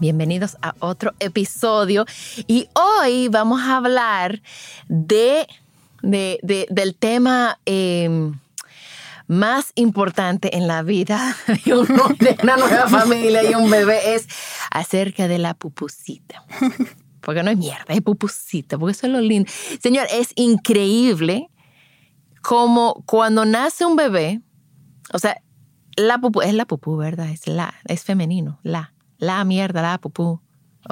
Bienvenidos a otro episodio y hoy vamos a hablar de, de- de- del tema eh, más importante en la vida de, uno- de una nueva familia y un bebé es acerca de la pupusita. Porque no es mierda, es pupusita, porque eso es lo lindo. Señor, es increíble como cuando nace un bebé, o sea, la pupú, es la pupú, ¿verdad? Es la, es femenino, la, la mierda, la pupú.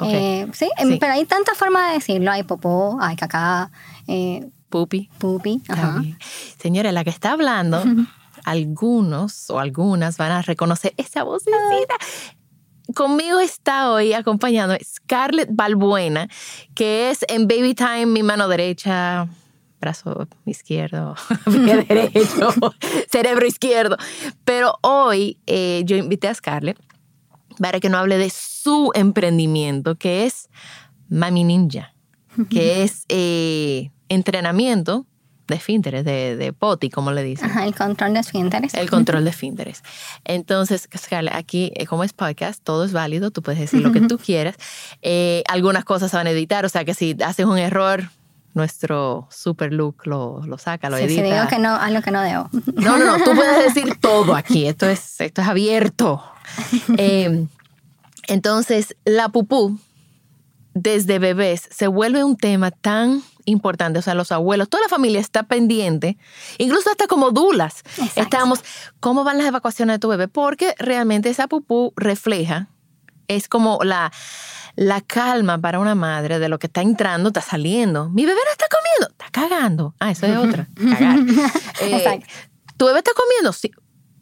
Eh, sí, em, Sí. pero hay tantas formas de decirlo. Hay popó, hay cacá, eh, Pupi. pupi. Ajá. Señora, la que está hablando, algunos o algunas van a reconocer esa vocecita. Conmigo está hoy acompañando Scarlett Balbuena, que es en Baby Time mi mano derecha, brazo izquierdo, pie derecho, cerebro izquierdo. Pero hoy eh, yo invité a Scarlett para que nos hable de su emprendimiento, que es Mami Ninja, que es eh, entrenamiento de esfínteres, de, de poti, como le dicen. Ajá, el control de esfínteres. El control de esfínteres. Entonces, Scarlett, aquí, eh, como es podcast, todo es válido, tú puedes decir lo que tú quieras. Eh, algunas cosas se van a editar, o sea que si haces un error, nuestro super look lo, lo saca, lo Sí, edita. digo que no, algo que no debo. No, no, no, tú puedes decir todo aquí, esto es, esto es abierto. Eh, entonces, la pupú, desde bebés, se vuelve un tema tan importante, o sea, los abuelos, toda la familia está pendiente, incluso hasta como dulas. Exacto. Estamos, ¿cómo van las evacuaciones de tu bebé? Porque realmente esa pupú refleja, es como la, la calma para una madre de lo que está entrando, está saliendo. Mi bebé no está comiendo, está cagando. Ah, eso es otra, cagar. Eh. ¿Tu bebé está comiendo? Sí.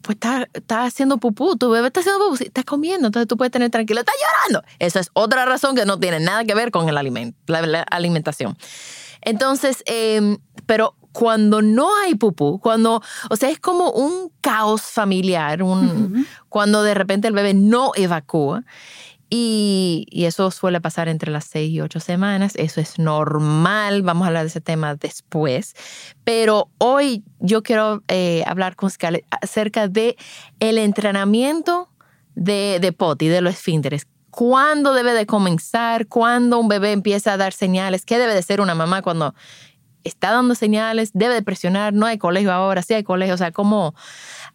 Pues está, está haciendo pupú, tu bebé está haciendo pupú, sí, está comiendo, entonces tú puedes tener tranquilo, está llorando. Esa es otra razón que no tiene nada que ver con el aliment- la, la alimentación. Entonces, eh, pero cuando no hay pupú, cuando, o sea, es como un caos familiar, un, cuando de repente el bebé no evacúa. Y, eso suele pasar entre las seis y ocho semanas. Eso es normal. Vamos a hablar de ese tema después. Pero hoy yo quiero eh, hablar con Scarlett acerca de el entrenamiento de, de poti, de los esfínteres. ¿Cuándo debe de comenzar? ¿Cuándo un bebé empieza a dar señales? ¿Qué debe de ser una mamá cuando está dando señales? ¿Debe de presionar? ¿No hay colegio ahora? ¿Sí hay colegio? O sea, ¿cómo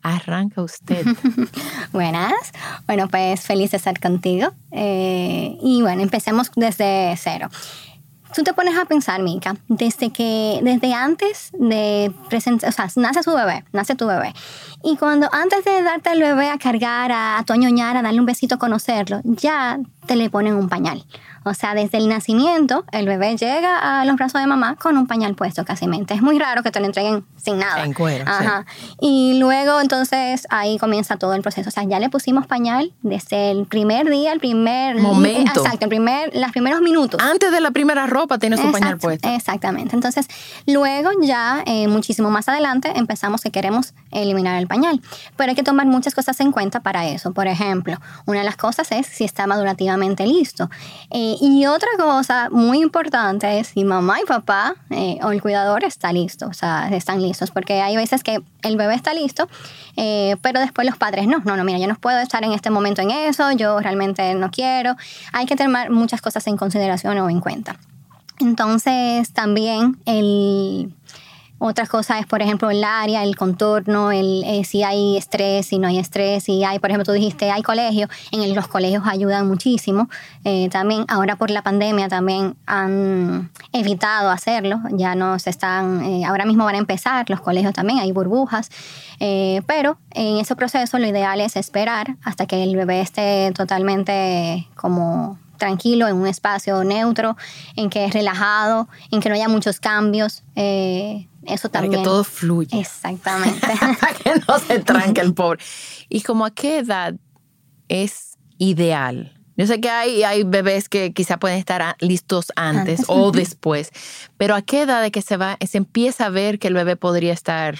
arranca usted? Buenas. Bueno, pues feliz de estar contigo. Eh, y bueno, empecemos desde cero. Tú te pones a pensar, Mica, desde que, desde antes de presentar, o sea, nace su bebé, nace tu bebé. Y cuando antes de darte al bebé a cargar, a, a a darle un besito, a conocerlo, ya te le ponen un pañal. O sea, desde el nacimiento, el bebé llega a los brazos de mamá con un pañal puesto casi. Es muy raro que te lo entreguen sin nada. En cuero, sí. Ajá. Y luego entonces ahí comienza todo el proceso. O sea, ya le pusimos pañal desde el primer día, el primer Momento. Exacto, el primer, los primeros minutos. Antes de la primera ropa tiene su pañal puesto. Exactamente. Entonces, luego ya, eh, muchísimo más adelante, empezamos que queremos eliminar el pañal. Pero hay que tomar muchas cosas en cuenta para eso. Por ejemplo, una de las cosas es si está madurativamente listo. Eh, y otra cosa muy importante es si mamá y papá eh, o el cuidador está listo, o sea, están listos. Porque hay veces que el bebé está listo, eh, pero después los padres no. No, no, mira, yo no puedo estar en este momento en eso, yo realmente no quiero. Hay que tomar muchas cosas en consideración o en cuenta. Entonces, también el, Otra cosa es, por ejemplo, el área, el contorno, el, eh, si hay estrés, si no hay estrés, si hay, por ejemplo, tú dijiste, hay colegio, en los colegios ayudan muchísimo. Eh, también ahora por la pandemia también han evitado hacerlo, ya no se están, eh, ahora mismo van a empezar los colegios también, hay burbujas, pero en ese proceso lo ideal es esperar hasta que el bebé esté totalmente como tranquilo, en un espacio neutro, en que es relajado, en que no haya muchos cambios. Eh, eso también. Para que todo fluya. Exactamente. Para que no se tranque el pobre. ¿Y como a qué edad es ideal? Yo sé que hay, hay bebés que quizá pueden estar listos antes, o después, pero ¿a qué edad de que se va, se empieza a ver que el bebé podría estar,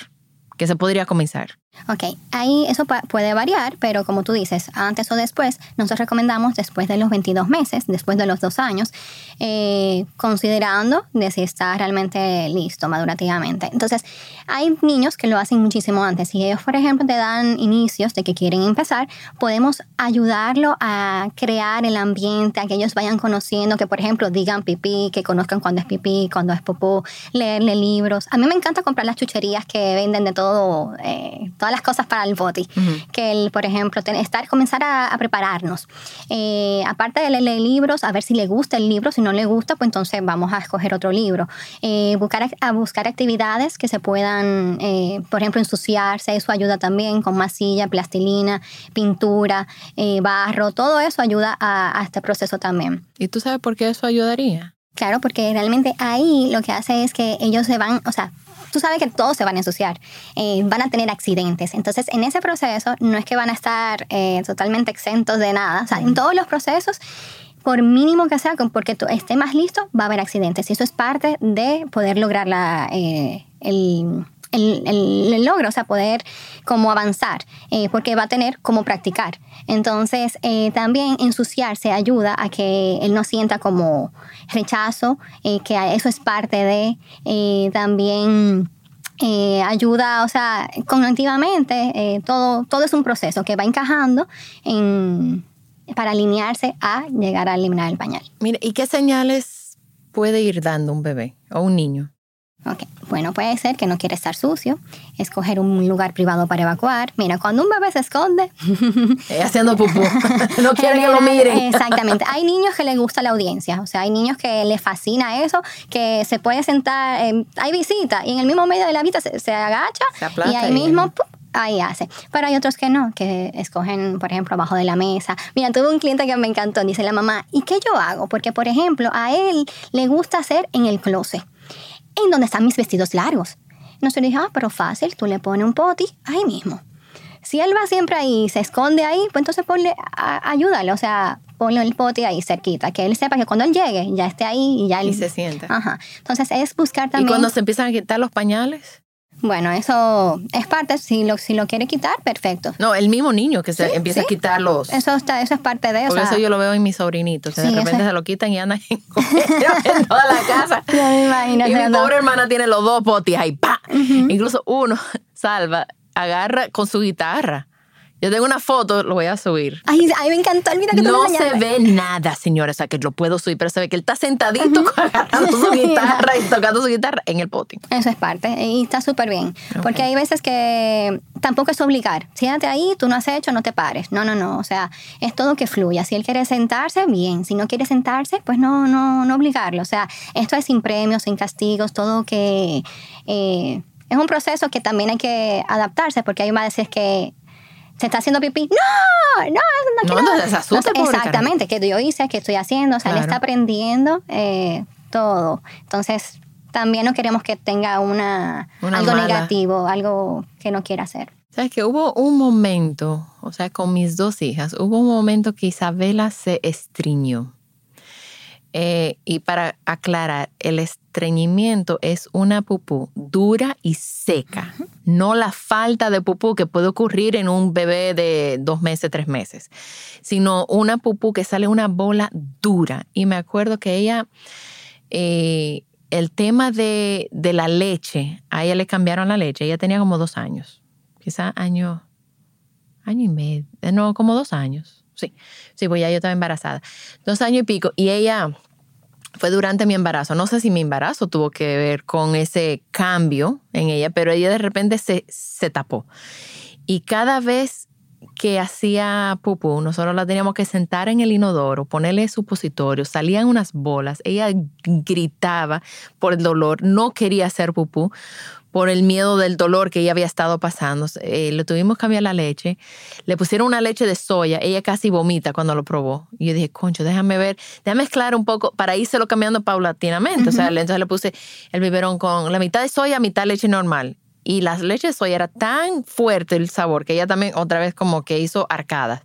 que se podría comenzar? Ok, ahí eso puede variar, pero como tú dices, antes o después, nosotros recomendamos después de los 22 meses, después de los dos años, eh, considerando de si está realmente listo madurativamente. Entonces, hay niños que lo hacen muchísimo antes. Si ellos, por ejemplo, te dan inicios de que quieren empezar, podemos ayudarlo a crear el ambiente, a que ellos vayan conociendo, que por ejemplo digan pipí, que conozcan cuándo es pipí, cuándo es popó, leerle libros. A mí me encanta comprar las chucherías que venden de todo. Eh, todas las cosas para el boti. Que, el, por ejemplo, estar, comenzar a, prepararnos. Eh, aparte de leer libros, a ver si le gusta el libro. Si no le gusta, pues entonces vamos a escoger otro libro. Eh, buscar, a buscar actividades que se puedan, eh, por ejemplo, ensuciarse. Eso ayuda también con masilla, plastilina, pintura, barro. Todo eso ayuda a, a este proceso también. ¿Y tú sabes por qué eso ayudaría? Claro, porque realmente ahí lo que hace es que ellos se van, o sea, tú sabes que todos se van a ensuciar, eh, van a tener accidentes. Entonces, en ese proceso no es que van a estar eh, totalmente exentos de nada. O sea, en todos los procesos, por mínimo que sea, porque tú esté más listo, va a haber accidentes. Y eso es parte de poder lograr la, eh, el el, logro, o sea, poder como avanzar, eh, porque va a tener como practicar. Entonces, eh, también ensuciarse ayuda a que él no sienta como rechazo, eh, que eso es parte de también... ayuda, o sea, cognitivamente, todo, todo es un proceso que va encajando para alinearse a llegar a eliminar el pañal. Mira, ¿y qué señales puede ir dando un bebé o un niño? Ok, bueno, puede ser que no quiere estar sucio, escoger un lugar privado para evacuar. Mira, cuando un bebé se esconde... haciendo pupú, no quiere que lo miren. Exactamente. Hay niños que les gusta la audiencia, o sea, hay niños que les fascina eso, que se puede sentar, hay visita y en el mismo medio de la visita se, agacha y ahí mismo... ahí hace. Pero hay otros que no, que escogen, por ejemplo, abajo de la mesa. Mira, tuve un cliente que me encantó, dice la mamá, ¿y qué yo hago? Porque, por ejemplo, a él le gusta hacer en el closet en donde están mis vestidos largos. Se dije, ah, pero fácil, tú le pones un poti ahí mismo. Si él va siempre ahí, se esconde ahí, pues entonces ponle, ayúdale, o sea, ponle el poti ahí cerquita, que él sepa que cuando él llegue ya esté ahí y ya él... Y se sienta. Ajá. Entonces es buscar también... ¿Y cuando se empiezan a quitar los pañales? Bueno, eso es parte, si lo, si lo quiere quitar, perfecto. No, el mismo niño que se empieza a quitar los... Eso, está, eso es parte de eso. Por eso yo lo veo en mis sobrinitos, de repente se lo quitan y andan en, toda la casa. y mi pobre hermana tiene los dos potis ahí, pa. Incluso uno, Salva, agarra con su guitarra yo tengo una foto, lo voy a subir. Ay, ay me encantó video que No se ve nada, señora, o sea, que lo puedo subir, pero se ve que él está sentadito agarrando su guitarra y tocando su guitarra en el potting. Eso es parte, y está súper bien. Porque hay veces que tampoco es obligar. Siéntate ahí, tú no has hecho, no te pares. No, no, no. O sea, es todo que fluya. Si él quiere sentarse, bien. Si no quiere sentarse, pues no, no, no obligarlo. O sea, esto es sin premios, sin castigos, todo que... Eh, es un proceso que también hay que adaptarse porque hay veces que se está haciendo pipí. No, no, no, no, no se asusta no, Exactamente, que yo hice, que estoy haciendo, o sea, él está aprendiendo eh, todo. Entonces, también no queremos que tenga una, algo negativo, algo que no quiera hacer. Sabes que hubo un momento, o sea, con mis dos hijas, hubo un momento que Isabela se estriñó. Eh, y para aclarar, el estreñimiento es una pupú dura y seca, no la falta de pupú que puede ocurrir en un bebé de dos meses, tres meses, sino una pupú que sale una bola dura. Y me acuerdo que ella, eh, el tema de, de, la leche, a ella le cambiaron la leche, ella tenía como dos años, quizá año, año y medio, no, como dos años Sí, sí, pues ya yo estaba embarazada. Dos años y pico. Y ella fue durante mi embarazo. No sé si mi embarazo tuvo que ver con ese cambio en ella, pero ella de repente se, se tapó. Y cada vez que hacía pupú, nosotros la teníamos que sentar en el inodoro, ponerle supositorio, salían unas bolas, ella gritaba por el dolor, no quería hacer pupú por el miedo del dolor que ella había estado pasando. Eh, le tuvimos que cambiar la leche, le pusieron una leche de soya, ella casi vomita cuando lo probó. Y yo dije, concho, déjame ver, déjame mezclar un poco para lo cambiando paulatinamente. O sea, entonces le puse el biberón con la mitad de soya, mitad leche normal. Y la leche de soya era tan fuerte el sabor que ella también otra vez como que hizo arcadas.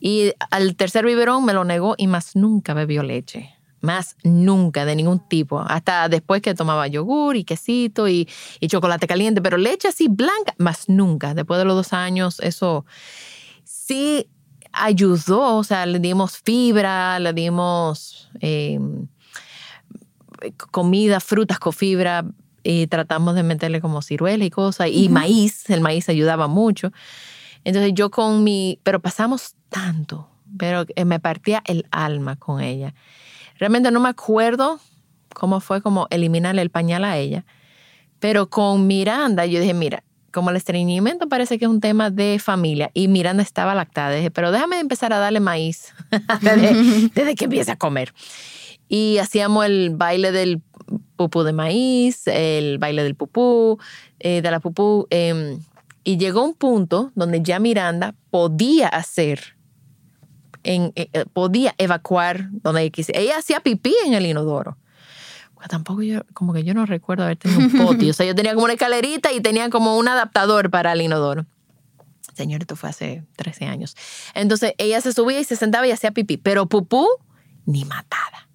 Y al tercer biberón me lo negó y más nunca bebió leche. Más nunca, de ningún tipo. Hasta después que tomaba yogur y quesito y, y chocolate caliente, pero leche así blanca, más nunca. Después de los dos años, eso sí ayudó. O sea, le dimos fibra, le dimos em, comida, frutas con fibra, y tratamos de meterle como ciruela y cosas, y maíz, el maíz ayudaba mucho. Entonces yo con mi, pero pasamos tanto, pero me partía el alma con ella. Realmente no me acuerdo cómo fue como eliminarle el pañal a ella, pero con Miranda yo dije, mira, como el estreñimiento parece que es un tema de familia y Miranda estaba lactada, dije, pero déjame empezar a darle maíz desde, desde que empiece a comer. Y hacíamos el baile del pupú de maíz, el baile del pupú, eh, de la pupú. Em, y llegó un punto donde ya Miranda podía hacer, en, eh, eh, podía evacuar donde quisiera. Ella hacía pipí en el inodoro. tampoco yo, como que yo no recuerdo haber tenido un potio. o sea, yo tenía como una escalerita y tenía como un adaptador para el inodoro. Señor, esto fue hace 13 años. Entonces ella se subía y se sentaba y hacía pipí, pero pupú ni matada.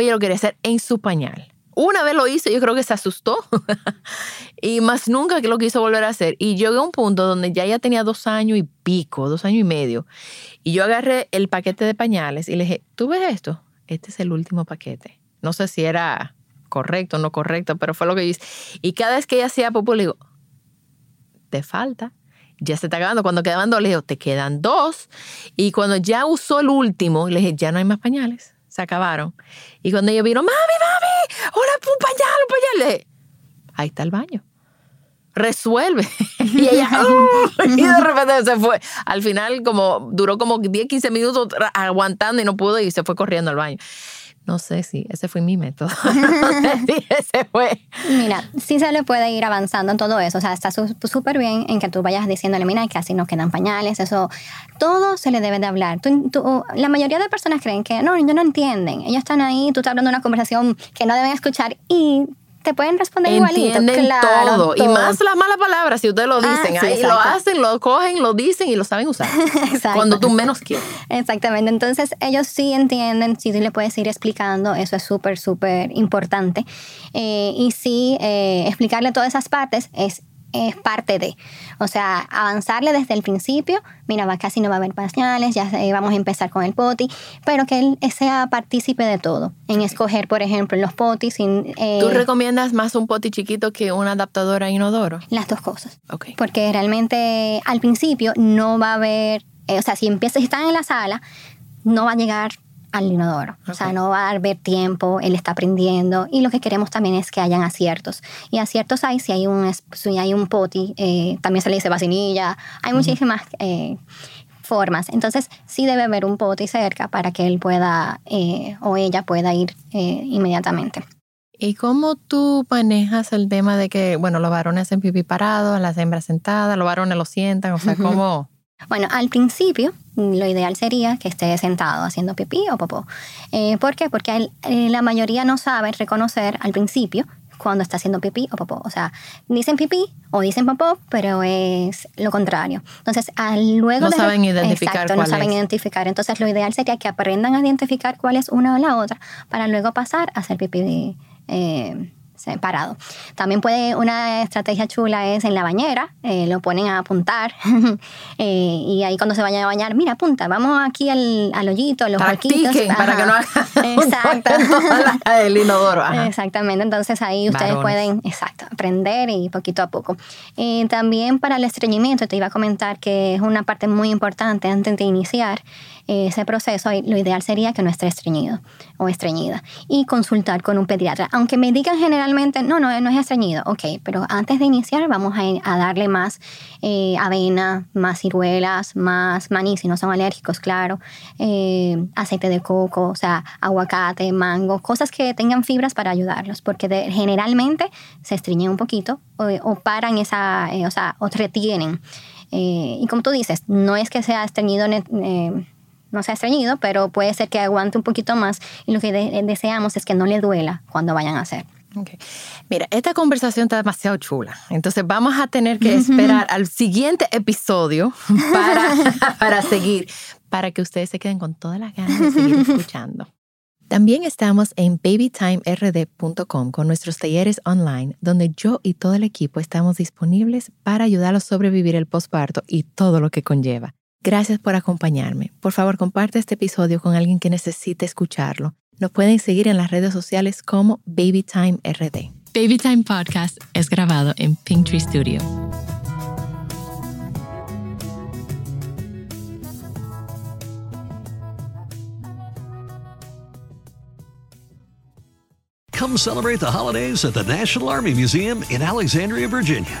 Ella lo quería hacer en su pañal. Una vez lo hice, yo creo que se asustó y más nunca que lo quiso volver a hacer. Y llegué a un punto donde ya ella tenía dos años y pico, dos años y medio. Y yo agarré el paquete de pañales y le dije, ¿tú ves esto? Este es el último paquete. No sé si era correcto o no correcto, pero fue lo que hice. Y cada vez que ella hacía popó, le digo, te falta. Ya se está acabando. Cuando quedaban dos, le digo, te quedan dos. Y cuando ya usó el último, le dije, ya no hay más pañales. Se acabaron. Y cuando ella vino, mami, mami, hola, un pañal, un pañal. Ahí está el baño. Resuelve. y ella, y de repente se fue. Al final, como duró como 10, 15 minutos aguantando y no pudo y se fue corriendo al baño. No sé si ese fue mi método. ese fue. Mira, sí se le puede ir avanzando en todo eso. O sea, está súper bien en que tú vayas diciéndole, mira, que así nos quedan pañales, eso. Todo se le debe de hablar. la mayoría de personas creen que no, ellos no entienden. Ellos están ahí, tú estás hablando una conversación que no deben escuchar y te pueden responder Entienden todo. Y más las malas palabras, si ustedes lo ah, dicen. ahí lo hacen, lo cogen, lo dicen y lo saben usar. Cuando tú menos quieres. Exactamente. Entonces, ellos sí entienden, tú le puedes ir explicando, eso es súper, súper importante. Eh, y sí, eh, explicarle todas esas partes es es parte de. O sea, avanzarle desde el principio, mira, va, casi no va a haber pañales, ya vamos a empezar con el poti, pero que él sea partícipe de todo, en escoger, por ejemplo, los potis. Eh, ¿Tú recomiendas más un poti chiquito que un adaptador a inodoro? Las dos cosas. Okay. Porque realmente al principio no va a haber, eh, o sea, si empiezas, si están en la sala, no va a llegar al inodoro. O sea, no va a haber tiempo, él está aprendiendo y lo que queremos también es que hayan aciertos. Y aciertos hay, si hay un, si hay un poti, eh, también se le dice vacinilla, hay muchísimas eh, formas. Entonces, sí debe haber un poti cerca para que él pueda eh, o ella pueda ir inmediatamente. ¿Y cómo tú manejas el tema de que, bueno, los varones hacen pipí parado, las hembras sentadas, los varones lo sientan? O sea, ¿cómo...? Bueno, al principio lo ideal sería que esté sentado haciendo pipí o popó. Eh, ¿Por qué? Porque eh, la mayoría no sabe reconocer al principio cuando está haciendo pipí o popó. O sea, dicen pipí o dicen popó, pero es lo contrario. Entonces, al luego no saben identificar exacto, no saben identificar. Entonces, lo ideal sería que aprendan a identificar cuál es una o la otra para luego pasar a hacer pipí eh, separado. También puede, una estrategia chula es en la bañera, eh, lo ponen a apuntar eh, y ahí cuando se vayan a bañar, mira, apunta, vamos aquí al, al hoyito, los huequitos. para que no Exacto. el inodoro. Exactamente, entonces ahí ustedes pueden, exacto, aprender y poquito a poco. Eh, también para el estreñimiento, te iba a comentar que es una parte muy importante antes de iniciar, ese proceso, lo ideal sería que no esté estreñido o estreñida y consultar con un pediatra. Aunque me digan generalmente, no, no, no es estreñido, ok, pero antes de iniciar vamos a, darle más eh, avena, más ciruelas, más maní si no son alérgicos, claro, eh, aceite de coco, o sea, aguacate, mango, cosas que tengan fibras para ayudarlos, porque generalmente se estreñen un poquito o, paran esa, eh, o sea, o retienen. y como tú dices, no es que sea estreñido no se ha estreñido, pero puede ser que aguante un poquito más y lo que deseamos es que no le duela cuando vayan a hacer. Mira, esta conversación está demasiado chula. Entonces vamos a tener que esperar al siguiente episodio para, para seguir, para que ustedes se queden con todas las ganas de seguir escuchando. También estamos en babytimerd.com con nuestros talleres online, donde yo y todo el equipo estamos disponibles para ayudarlos a sobrevivir el posparto y todo lo que conlleva. Gracias por acompañarme. Por favor, comparte este episodio con alguien que necesite escucharlo. Nos pueden seguir en las redes sociales como BabyTimeRD. Babytime Podcast es grabado en Pinktree Studio. Come celebrate the holidays at the National Army Museum in Alexandria, Virginia.